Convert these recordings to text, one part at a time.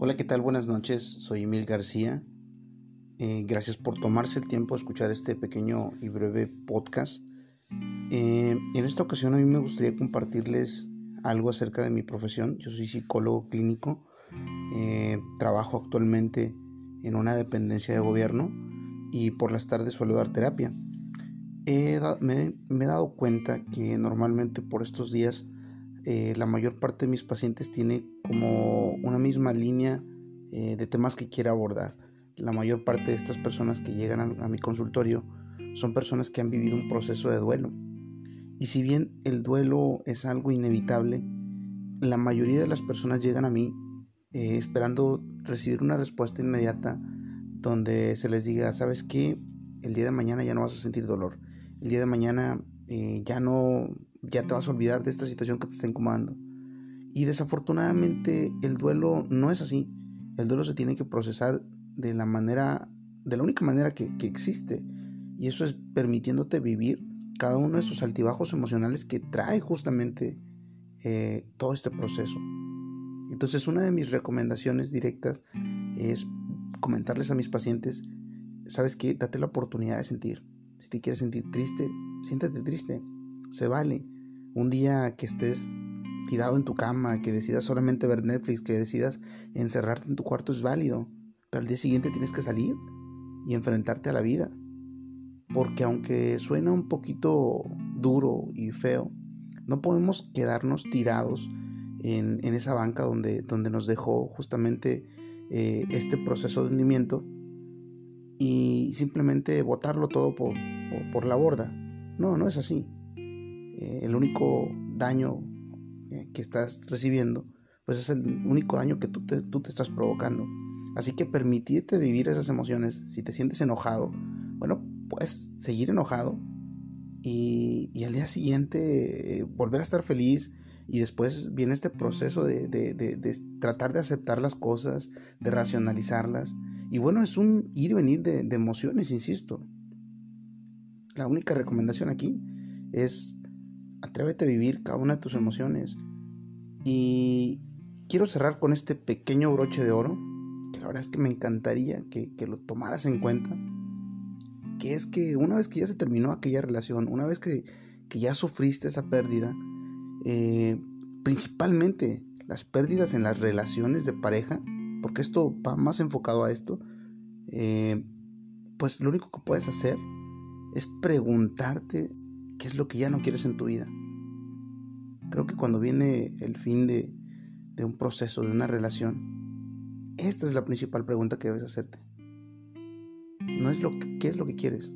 Hola, ¿qué tal? Buenas noches, soy Emil García. Eh, gracias por tomarse el tiempo de escuchar este pequeño y breve podcast. Eh, en esta ocasión a mí me gustaría compartirles algo acerca de mi profesión. Yo soy psicólogo clínico, eh, trabajo actualmente en una dependencia de gobierno y por las tardes suelo dar terapia. me, me, he dado cuenta que normalmente por estos días eh, la mayor parte de mis pacientes tiene como una misma línea eh, de temas que quiere abordar. La mayor parte de estas personas que llegan a, mi consultorio son personas que han vivido un proceso de duelo. Y si bien el duelo es algo inevitable, la mayoría de las personas llegan a mí eh, esperando recibir una respuesta inmediata donde se les diga, sabes qué, el día de mañana ya no vas a sentir dolor, el día de mañana ya no ya te vas a olvidar de esta situación que te está incomodando. Y desafortunadamente el duelo no es así. El duelo se tiene que procesar de la manera, de la única manera que, existe. Y eso es permitiéndote vivir cada uno de esos altibajos emocionales que trae justamente eh, todo este proceso. Entonces una de mis recomendaciones directas es comentarles a mis pacientes, sabes qué, date la oportunidad de sentir. Si te quieres sentir triste, siéntate triste se vale. Un día que estés tirado en tu cama, que decidas solamente ver Netflix, que decidas encerrarte en tu cuarto es válido, pero al día siguiente tienes que salir y enfrentarte a la vida. Porque aunque suena un poquito duro y feo, no podemos quedarnos tirados en, esa banca donde, donde nos dejó justamente eh, este proceso de hundimiento y simplemente botarlo todo por, por la borda. No, no es así. Eh, el único daño eh, que estás recibiendo, pues es el único daño que tú te, tú te estás provocando. Así que permitirte vivir esas emociones, si te sientes enojado, bueno, puedes seguir enojado y, y al día siguiente eh, volver a estar feliz y después viene este proceso de, de, de, tratar de aceptar las cosas, de racionalizarlas. Y bueno, es un ir y venir de, emociones, insisto. La única recomendación aquí es Atrévete a vivir cada una de tus emociones. Y quiero cerrar con este pequeño broche de oro, que la verdad es que me encantaría que, lo tomaras en cuenta, que es que una vez que ya se terminó aquella relación, una vez que, ya sufriste esa pérdida, eh, principalmente las pérdidas en las relaciones de pareja, porque esto va más enfocado a esto, eh, pues lo único que puedes hacer es preguntarte ¿Qué es lo que ya no quieres en tu vida? Creo que cuando viene el fin de, un proceso, de una relación, esta es la principal pregunta que debes hacerte. No es lo que, qué es lo que quieres,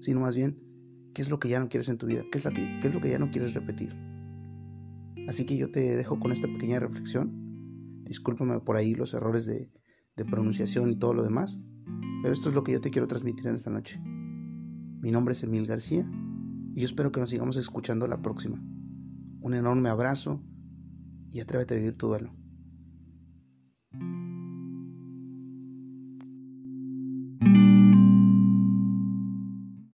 sino más bien qué es lo que ya no quieres en tu vida, qué es, que, es lo que ya no quieres repetir. Así que yo te dejo con esta pequeña reflexión. Discúlpame por ahí los errores de, de pronunciación y todo lo demás, pero esto es lo que yo te quiero transmitir en esta noche. Mi nombre es Emil García y yo espero que nos sigamos escuchando la próxima. Un enorme abrazo y atrévete a vivir tu duelo.